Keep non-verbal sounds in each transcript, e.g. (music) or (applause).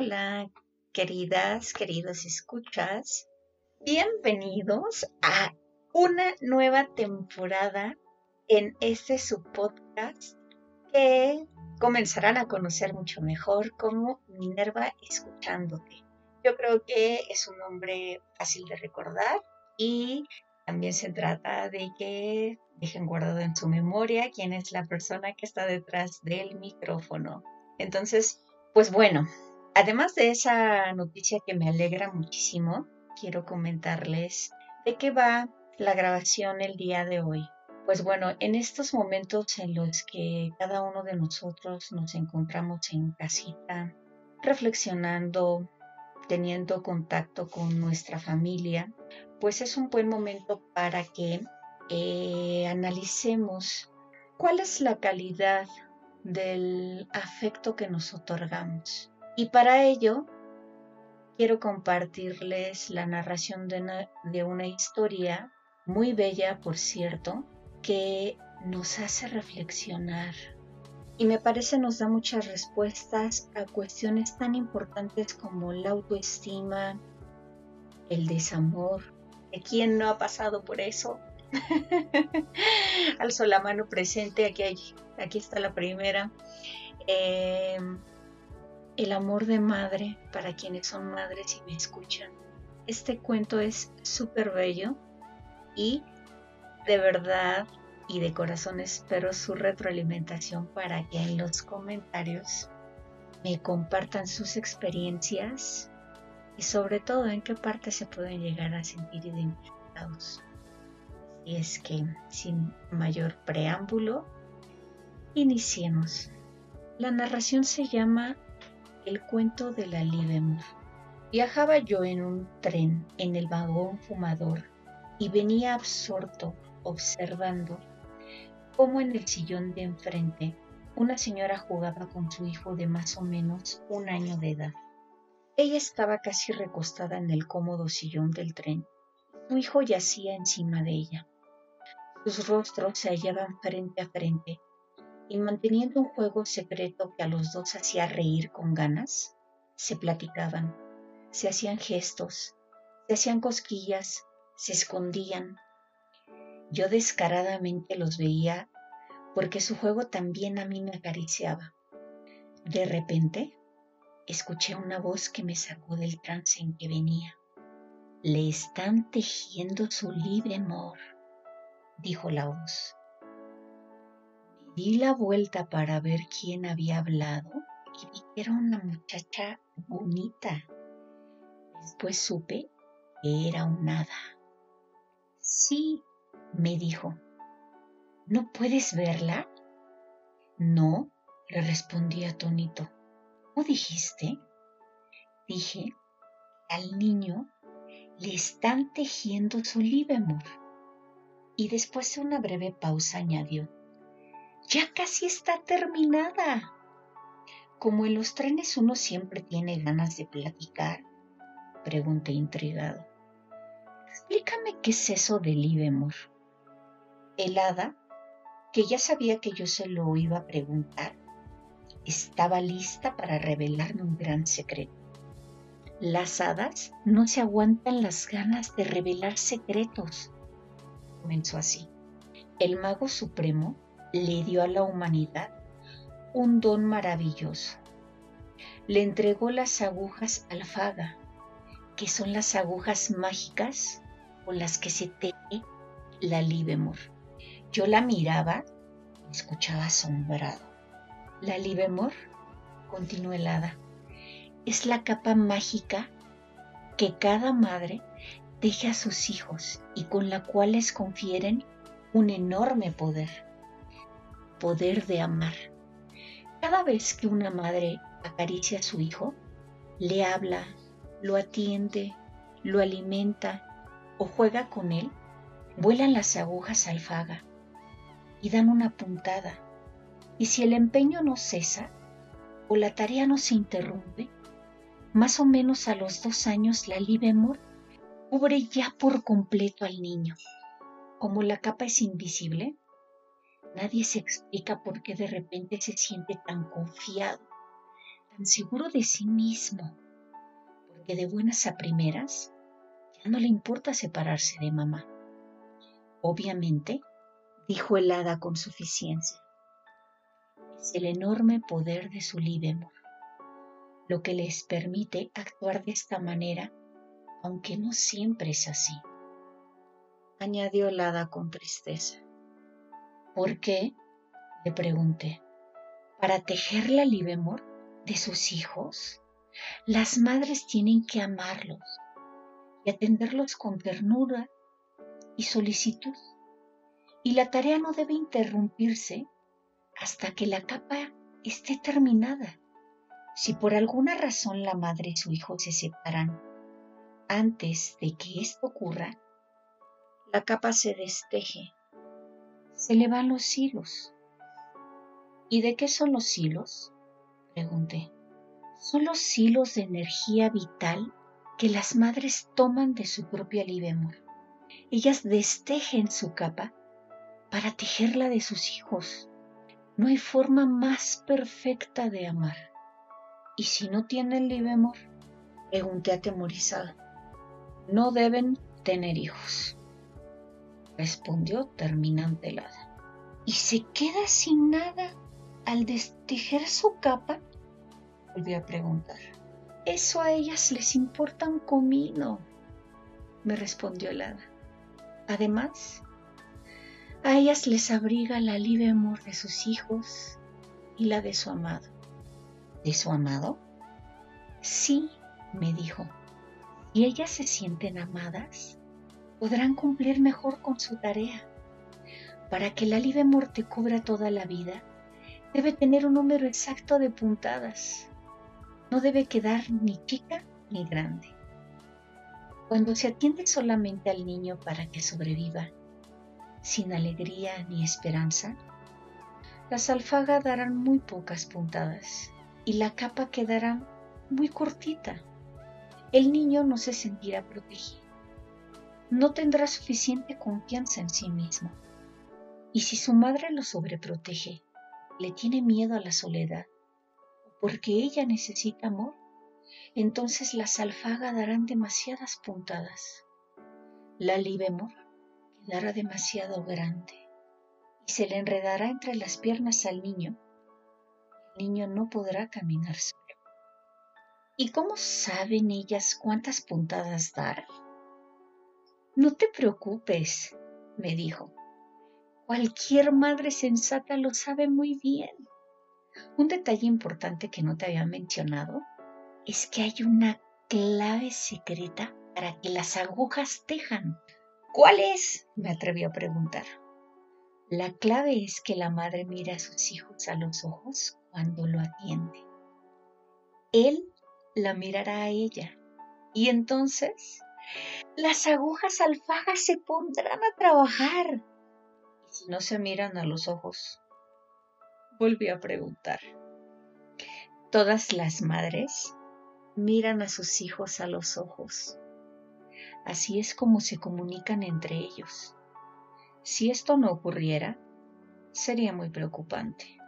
Hola, queridas, queridos escuchas. Bienvenidos a una nueva temporada en este su podcast que comenzarán a conocer mucho mejor como Minerva Escuchándote. Yo creo que es un nombre fácil de recordar y también se trata de que dejen guardado en su memoria quién es la persona que está detrás del micrófono. Entonces, pues bueno, Además de esa noticia que me alegra muchísimo, quiero comentarles de qué va la grabación el día de hoy. Pues bueno, en estos momentos en los que cada uno de nosotros nos encontramos en casita, reflexionando, teniendo contacto con nuestra familia, pues es un buen momento para que eh, analicemos cuál es la calidad del afecto que nos otorgamos y para ello quiero compartirles la narración de una, historia muy bella, por cierto, que nos hace reflexionar y me parece nos da muchas respuestas a cuestiones tan importantes como la autoestima, el desamor. ¿De quién no ha pasado por eso? (laughs) Alzo la mano presente, aquí, aquí está la primera. Eh, el amor de madre para quienes son madres y me escuchan. Este cuento es súper bello y de verdad y de corazón espero su retroalimentación para que en los comentarios me compartan sus experiencias y sobre todo en qué parte se pueden llegar a sentir identificados. Y es que sin mayor preámbulo, iniciemos. La narración se llama el cuento de la Libemur. Viajaba yo en un tren en el vagón fumador y venía absorto observando cómo en el sillón de enfrente una señora jugaba con su hijo de más o menos un año de edad. Ella estaba casi recostada en el cómodo sillón del tren. Su hijo yacía encima de ella. Sus rostros se hallaban frente a frente y manteniendo un juego secreto que a los dos hacía reír con ganas, se platicaban, se hacían gestos, se hacían cosquillas, se escondían. Yo descaradamente los veía porque su juego también a mí me acariciaba. De repente, escuché una voz que me sacó del trance en que venía. Le están tejiendo su libre amor, dijo la voz. Di la vuelta para ver quién había hablado y vi que era una muchacha bonita. Después supe que era un hada. Sí, me dijo. ¿No puedes verla? No, le respondí atónito. ¿Cómo dijiste? Dije, al niño le están tejiendo su libemur. Y después de una breve pausa añadió, ya casi está terminada. Como en los trenes uno siempre tiene ganas de platicar, pregunté intrigado. Explícame qué es eso del Libemor. El hada, que ya sabía que yo se lo iba a preguntar, estaba lista para revelarme un gran secreto. Las hadas no se aguantan las ganas de revelar secretos. Comenzó así. El mago supremo le dio a la humanidad un don maravilloso. Le entregó las agujas alfaga, que son las agujas mágicas con las que se teje la libemor. Yo la miraba escuchaba asombrado. La libemor, continuó helada, es la capa mágica que cada madre teje a sus hijos y con la cual les confieren un enorme poder poder de amar. Cada vez que una madre acaricia a su hijo, le habla, lo atiende, lo alimenta o juega con él, vuelan las agujas alfaga y dan una puntada. Y si el empeño no cesa o la tarea no se interrumpe, más o menos a los dos años la Libemor cubre ya por completo al niño. Como la capa es invisible, nadie se explica por qué de repente se siente tan confiado, tan seguro de sí mismo, porque de buenas a primeras ya no le importa separarse de mamá. Obviamente, dijo el hada con suficiencia, es el enorme poder de su Libemor, lo que les permite actuar de esta manera aunque no siempre es así, añadió el hada con tristeza. ¿Por qué? le pregunté. ¿Para tejer la libemor de sus hijos? Las madres tienen que amarlos y atenderlos con ternura y solicitud. Y la tarea no debe interrumpirse hasta que la capa esté terminada. Si por alguna razón la madre y su hijo se separan antes de que esto ocurra, la capa se desteje, se le van los hilos. ¿Y de qué son los hilos? Pregunté. Son los hilos de energía vital que las madres toman de su propia libemor. Ellas destejen su capa para tejerla de sus hijos. No hay forma más perfecta de amar. ¿Y si no tienen libemor? Pregunté atemorizada no deben tener hijos, respondió terminante el hada. ¿Y se queda sin nada al destejer su capa? Volvió a preguntar. Eso a ellas les importa un comino, me respondió el hada. Además, a ellas les abriga la libre amor de sus hijos y la de su amado. ¿De su amado? Sí, me dijo y ellas se sienten amadas, podrán cumplir mejor con su tarea. Para que la libre muerte cubra toda la vida, debe tener un número exacto de puntadas. No debe quedar ni chica ni grande. Cuando se atiende solamente al niño para que sobreviva, sin alegría ni esperanza, las alfagas darán muy pocas puntadas y la capa quedará muy cortita el niño no se sentirá protegido. No tendrá suficiente confianza en sí mismo. Y si su madre lo sobreprotege, le tiene miedo a la soledad, porque ella necesita amor, entonces las alfagas darán demasiadas puntadas. La libemor quedará demasiado grande y se le enredará entre las piernas al niño. El niño no podrá caminar solo. ¿Y cómo saben ellas cuántas puntadas dar? No te preocupes, me dijo. Cualquier madre sensata lo sabe muy bien. Un detalle importante que no te había mencionado es que hay una clave secreta para que las agujas tejan. ¿Cuál es? me atrevió a preguntar. La clave es que la madre mira a sus hijos a los ojos cuando lo atiende. Él la mirará a ella. Y entonces las agujas alfagas se pondrán a trabajar. Y si no se miran a los ojos, volvió a preguntar. Todas las madres miran a sus hijos a los ojos. Así es como se comunican entre ellos. Si esto no ocurriera, sería muy preocupante.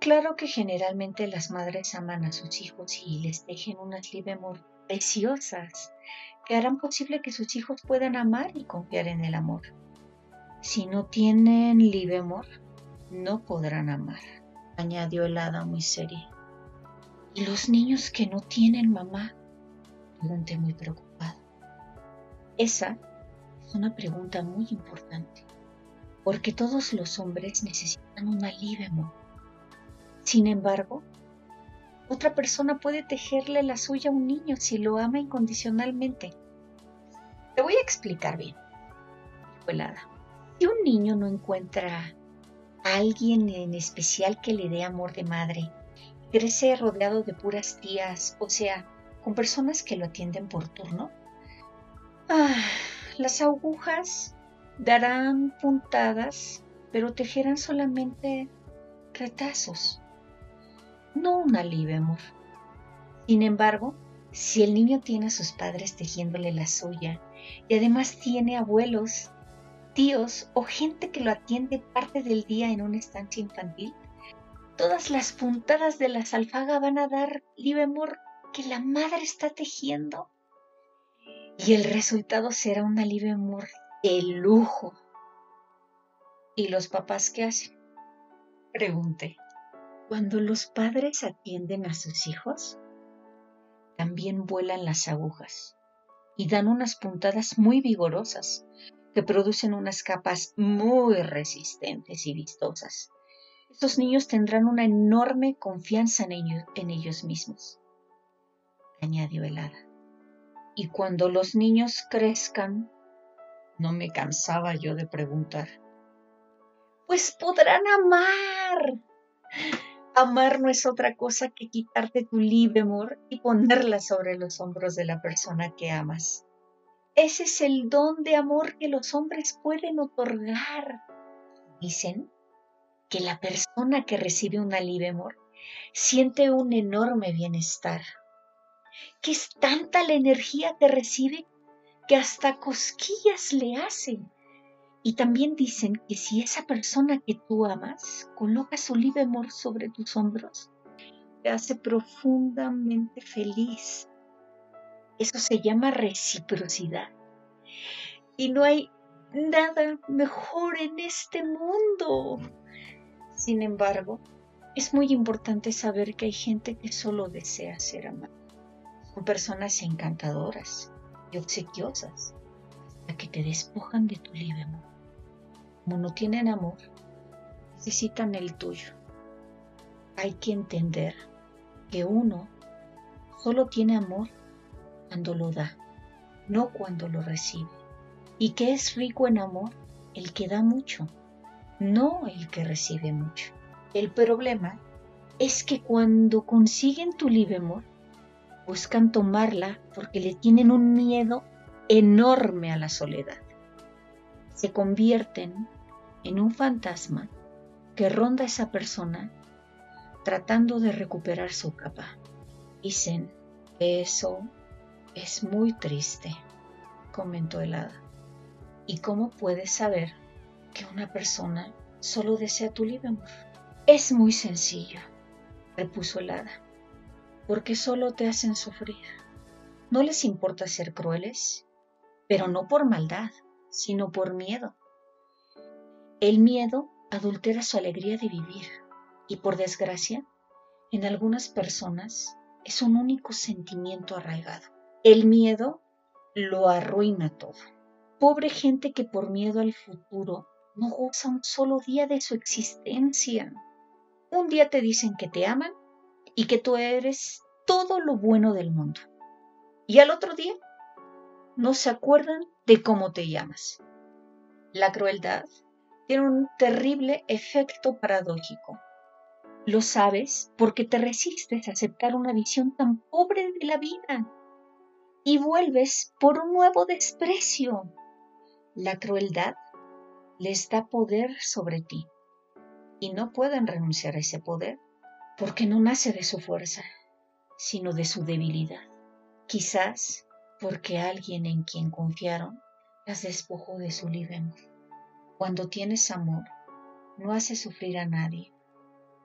Claro que generalmente las madres aman a sus hijos y les dejen unas libemor preciosas que harán posible que sus hijos puedan amar y confiar en el amor. Si no tienen libemor, no podrán amar, añadió el hada muy seria. ¿Y los niños que no tienen mamá? Pregunté muy preocupado. Esa es una pregunta muy importante, porque todos los hombres necesitan una libemor sin embargo, otra persona puede tejerle la suya a un niño si lo ama incondicionalmente. Te voy a explicar bien, hada. Si un niño no encuentra a alguien en especial que le dé amor de madre crece rodeado de puras tías, o sea, con personas que lo atienden por turno. Ah, las agujas darán puntadas, pero tejerán solamente retazos, no un alivio, amor. Sin embargo, si el niño tiene a sus padres tejiéndole la suya y además tiene abuelos, tíos o gente que lo atiende parte del día en una estancia infantil, todas las puntadas de la salfaga van a dar amor que la madre está tejiendo. Y el resultado será un amor de lujo. ¿Y los papás qué hacen? Pregunté. Cuando los padres atienden a sus hijos, también vuelan las agujas y dan unas puntadas muy vigorosas que producen unas capas muy resistentes y vistosas. Estos niños tendrán una enorme confianza en ellos, en ellos mismos, añadió Helada. Y cuando los niños crezcan, no me cansaba yo de preguntar, pues podrán amar. Amar no es otra cosa que quitarte tu libre amor y ponerla sobre los hombros de la persona que amas. Ese es el don de amor que los hombres pueden otorgar. Dicen que la persona que recibe un libre amor siente un enorme bienestar, que es tanta la energía que recibe que hasta cosquillas le hacen y también dicen que si esa persona que tú amas coloca su libre amor sobre tus hombros, te hace profundamente feliz. Eso se llama reciprocidad. Y no hay nada mejor en este mundo. Sin embargo, es muy importante saber que hay gente que solo desea ser amada. Son personas encantadoras y obsequiosas hasta que te despojan de tu libre amor como no tienen amor, necesitan el tuyo. Hay que entender que uno solo tiene amor cuando lo da, no cuando lo recibe. Y que es rico en amor el que da mucho, no el que recibe mucho. El problema es que cuando consiguen tu libre amor, buscan tomarla porque le tienen un miedo enorme a la soledad se convierten en un fantasma que ronda a esa persona tratando de recuperar su capa. Dicen que eso es muy triste, comentó el hada. ¿Y cómo puedes saber que una persona solo desea tu libre amor? Es muy sencillo, repuso el hada, porque solo te hacen sufrir. No les importa ser crueles, pero no por maldad, sino por miedo. El miedo adultera su alegría de vivir y por desgracia, en algunas personas es un único sentimiento arraigado. El miedo lo arruina todo. Pobre gente que por miedo al futuro no goza un solo día de su existencia. Un día te dicen que te aman y que tú eres todo lo bueno del mundo. Y al otro día no se acuerdan de cómo te llamas. La crueldad tiene un terrible efecto paradójico. Lo sabes porque te resistes a aceptar una visión tan pobre de la vida y vuelves por un nuevo desprecio. La crueldad les da poder sobre ti y no pueden renunciar a ese poder porque no nace de su fuerza, sino de su debilidad. Quizás porque alguien en quien confiaron las despojó de su libre amor. Cuando tienes amor, no haces sufrir a nadie,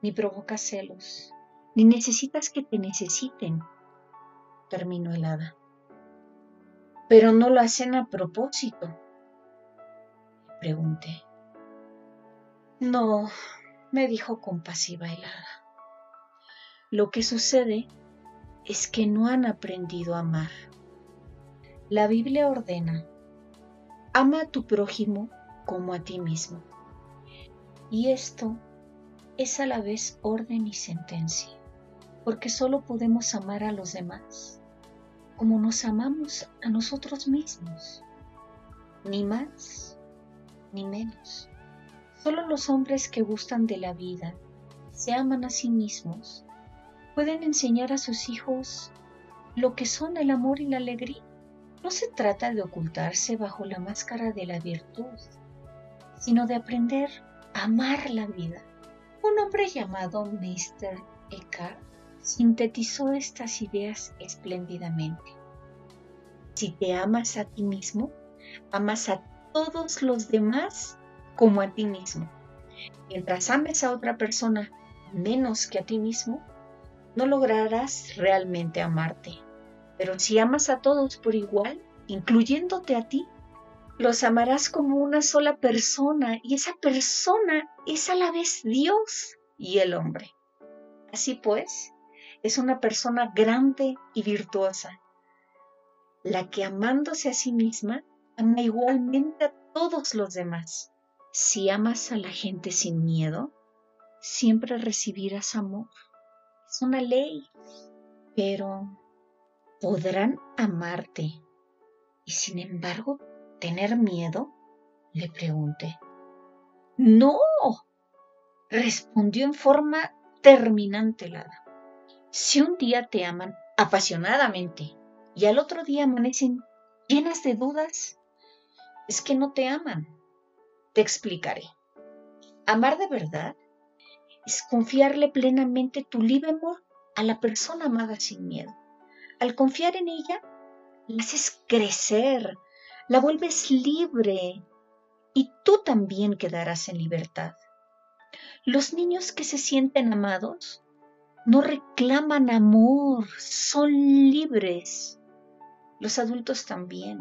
ni provocas celos, ni necesitas que te necesiten, terminó el hada. Pero no lo hacen a propósito, pregunté. No, me dijo compasiva el hada. Lo que sucede es que no han aprendido a amar. La Biblia ordena, ama a tu prójimo como a ti mismo. Y esto es a la vez orden y sentencia, porque solo podemos amar a los demás como nos amamos a nosotros mismos, ni más ni menos. Solo los hombres que gustan de la vida se aman a sí mismos pueden enseñar a sus hijos lo que son el amor y la alegría. No se trata de ocultarse bajo la máscara de la virtud, sino de aprender a amar la vida. Un hombre llamado Mr. Eckhart sintetizó estas ideas espléndidamente. Si te amas a ti mismo, amas a todos los demás como a ti mismo. Mientras ames a otra persona menos que a ti mismo, no lograrás realmente amarte. Pero si amas a todos por igual, incluyéndote a ti, los amarás como una sola persona y esa persona es a la vez Dios y el hombre. Así pues, es una persona grande y virtuosa, la que amándose a sí misma ama igualmente a todos los demás. Si amas a la gente sin miedo, siempre recibirás amor. Es una ley. Pero podrán amarte y sin embargo tener miedo? Le pregunté. No, respondió en forma terminante la Si un día te aman apasionadamente y al otro día amanecen llenas de dudas, es que no te aman. Te explicaré. Amar de verdad es confiarle plenamente tu libre amor a la persona amada sin miedo. Al confiar en ella, la haces crecer, la vuelves libre y tú también quedarás en libertad. Los niños que se sienten amados no reclaman amor, son libres. Los adultos también.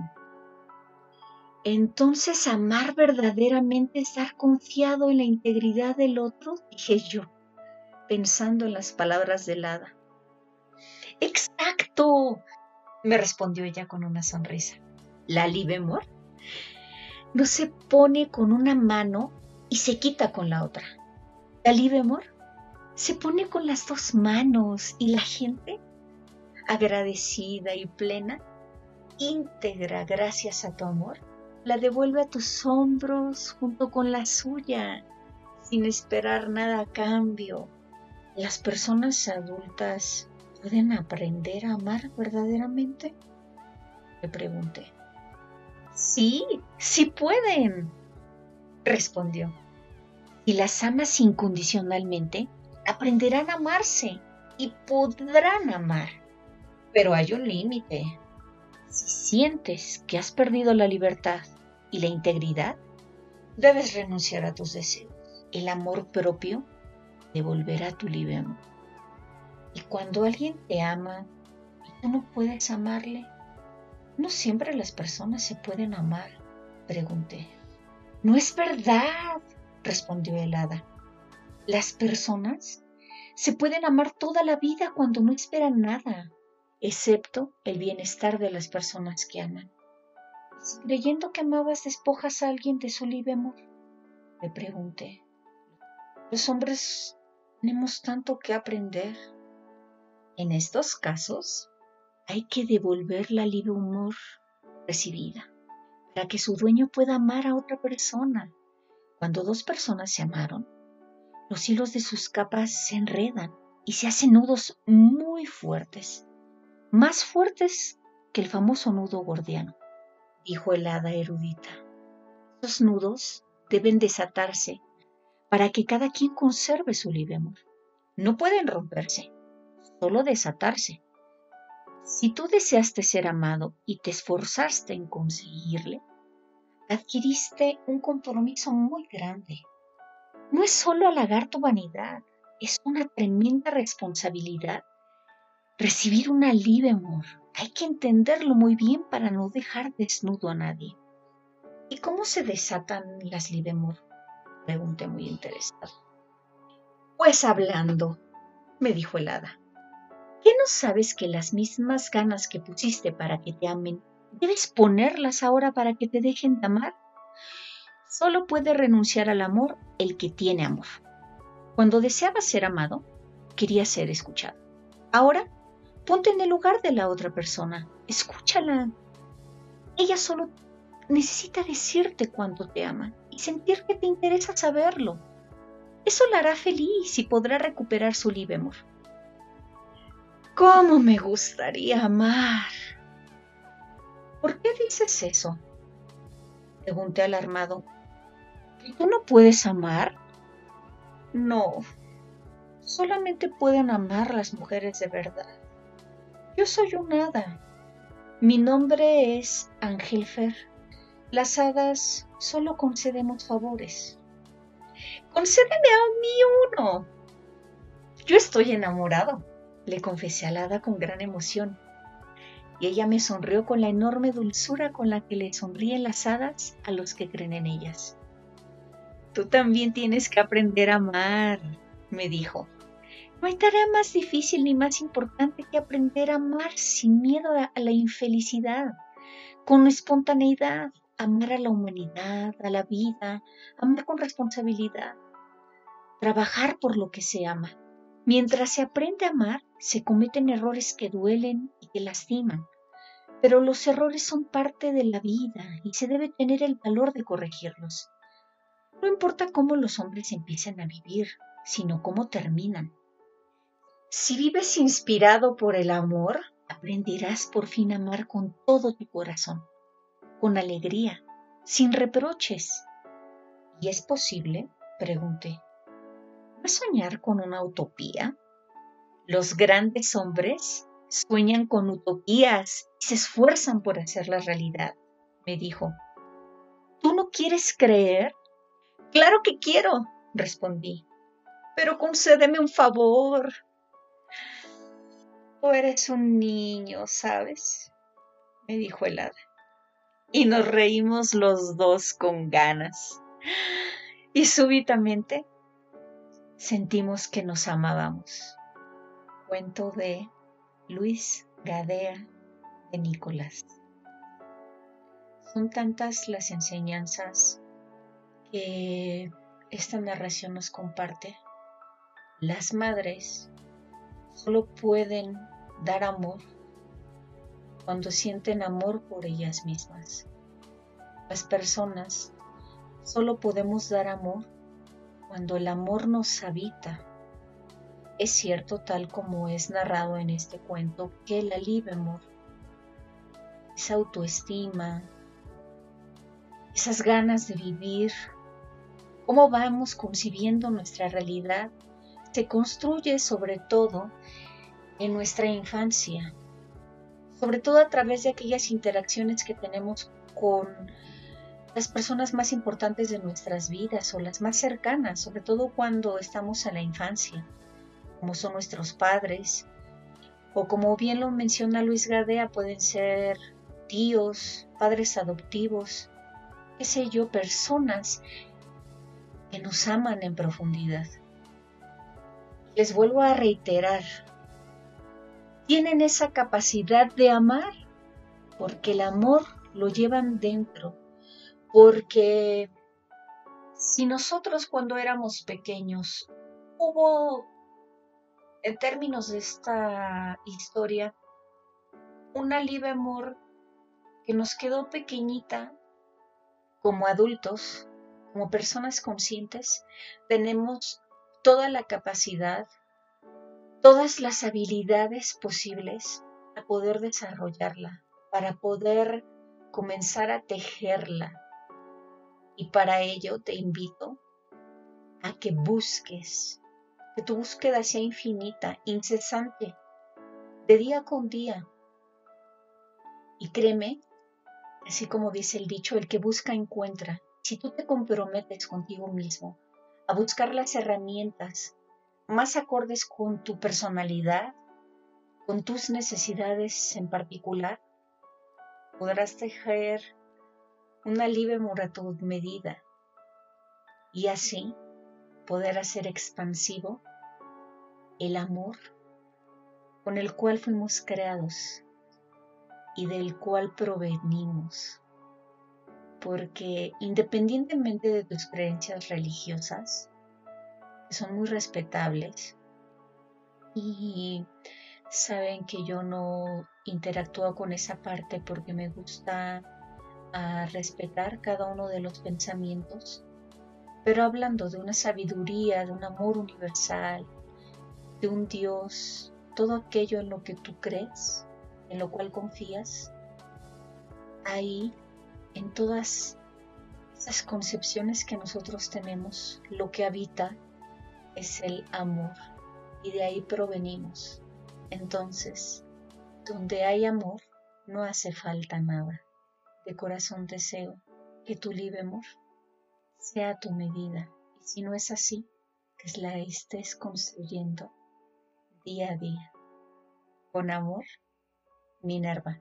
Entonces amar verdaderamente es dar confiado en la integridad del otro, dije yo, pensando en las palabras del hada. Exacto, me respondió ella con una sonrisa. La libemor no se pone con una mano y se quita con la otra. La libemor se pone con las dos manos y la gente, agradecida y plena, íntegra gracias a tu amor, la devuelve a tus hombros junto con la suya, sin esperar nada a cambio. ¿Las personas adultas pueden aprender a amar verdaderamente? Le pregunté. Sí, sí pueden, respondió. Y las amas incondicionalmente, aprenderán a amarse y podrán amar. Pero hay un límite. Si sientes que has perdido la libertad y la integridad, debes renunciar a tus deseos. El amor propio devolverá tu libre amor. Y cuando alguien te ama y tú no puedes amarle, no siempre las personas se pueden amar, pregunté. No es verdad, respondió el hada. Las personas se pueden amar toda la vida cuando no esperan nada, excepto el bienestar de las personas que aman creyendo que amabas despojas a alguien de su libre amor? Le pregunté. Los hombres tenemos tanto que aprender. En estos casos hay que devolver la libre humor recibida para que su dueño pueda amar a otra persona. Cuando dos personas se amaron, los hilos de sus capas se enredan y se hacen nudos muy fuertes, más fuertes que el famoso nudo gordiano dijo el hada erudita. Los nudos deben desatarse para que cada quien conserve su libre amor. No pueden romperse, solo desatarse. Si tú deseaste ser amado y te esforzaste en conseguirle, adquiriste un compromiso muy grande. No es solo halagar tu vanidad, es una tremenda responsabilidad recibir un libre amor hay que entenderlo muy bien para no dejar desnudo a nadie. ¿Y cómo se desatan las libemor? Pregunté muy interesado. Pues hablando, me dijo el hada. ¿Qué no sabes que las mismas ganas que pusiste para que te amen, debes ponerlas ahora para que te dejen de amar? Solo puede renunciar al amor el que tiene amor. Cuando deseaba ser amado, quería ser escuchado. Ahora Ponte en el lugar de la otra persona. Escúchala. Ella solo necesita decirte cuánto te ama y sentir que te interesa saberlo. Eso la hará feliz y podrá recuperar su libre amor. ¿Cómo me gustaría amar? ¿Por qué dices eso? Pregunté alarmado. ¿Tú no puedes amar? No, solamente pueden amar las mujeres de verdad. Yo soy un hada. Mi nombre es Angelfer. Las hadas solo concedemos favores. Concédeme a mí uno. Yo estoy enamorado, le confesé al hada con gran emoción. Y ella me sonrió con la enorme dulzura con la que le sonríen las hadas a los que creen en ellas. Tú también tienes que aprender a amar, me dijo. No hay tarea más difícil ni más importante que aprender a amar sin miedo a la infelicidad, con espontaneidad, amar a la humanidad, a la vida, amar con responsabilidad, trabajar por lo que se ama. Mientras se aprende a amar, se cometen errores que duelen y que lastiman, pero los errores son parte de la vida y se debe tener el valor de corregirlos. No importa cómo los hombres empiecen a vivir, sino cómo terminan. Si vives inspirado por el amor, aprenderás por fin a amar con todo tu corazón, con alegría, sin reproches. ¿Y es posible? pregunté. ¿Vas a soñar con una utopía? Los grandes hombres sueñan con utopías y se esfuerzan por hacerla realidad, me dijo. ¿Tú no quieres creer Claro que quiero, respondí. Pero concédeme un favor. Tú eres un niño, ¿sabes? me dijo el hada. Y nos reímos los dos con ganas. Y súbitamente sentimos que nos amábamos. Cuento de Luis Gadea de Nicolás. Son tantas las enseñanzas que esta narración nos comparte, las madres solo pueden dar amor cuando sienten amor por ellas mismas. Las personas solo podemos dar amor cuando el amor nos habita. Es cierto, tal como es narrado en este cuento, que la libre amor, esa autoestima, esas ganas de vivir cómo vamos concibiendo nuestra realidad se construye sobre todo en nuestra infancia, sobre todo a través de aquellas interacciones que tenemos con las personas más importantes de nuestras vidas o las más cercanas, sobre todo cuando estamos en la infancia, como son nuestros padres, o como bien lo menciona Luis Gadea, pueden ser tíos, padres adoptivos, qué sé yo, personas que nos aman en profundidad. Les vuelvo a reiterar, tienen esa capacidad de amar porque el amor lo llevan dentro, porque si nosotros cuando éramos pequeños hubo, en términos de esta historia, una libre amor que nos quedó pequeñita como adultos, como personas conscientes, tenemos toda la capacidad, todas las habilidades posibles para poder desarrollarla, para poder comenzar a tejerla. Y para ello te invito a que busques, que tu búsqueda sea infinita, incesante, de día con día. Y créeme, así como dice el dicho, el que busca encuentra. Si tú te comprometes contigo mismo a buscar las herramientas más acordes con tu personalidad, con tus necesidades en particular, podrás tejer una libre tu medida y así poder hacer expansivo el amor con el cual fuimos creados y del cual provenimos. Porque independientemente de tus creencias religiosas, son muy respetables, y saben que yo no interactúo con esa parte porque me gusta ah, respetar cada uno de los pensamientos, pero hablando de una sabiduría, de un amor universal, de un Dios todo aquello en lo que tú crees, en lo cual confías, ahí, en todas esas concepciones que nosotros tenemos, lo que habita es el amor y de ahí provenimos. Entonces, donde hay amor, no hace falta nada. De corazón deseo que tu libre amor sea tu medida. Y si no es así, que la estés construyendo día a día. Con amor, Minerva.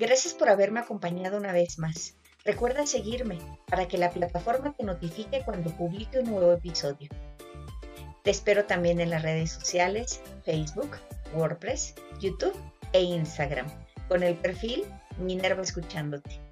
Gracias por haberme acompañado una vez más. Recuerda seguirme para que la plataforma te notifique cuando publique un nuevo episodio. Te espero también en las redes sociales, Facebook, WordPress, YouTube e Instagram, con el perfil Minerva Escuchándote.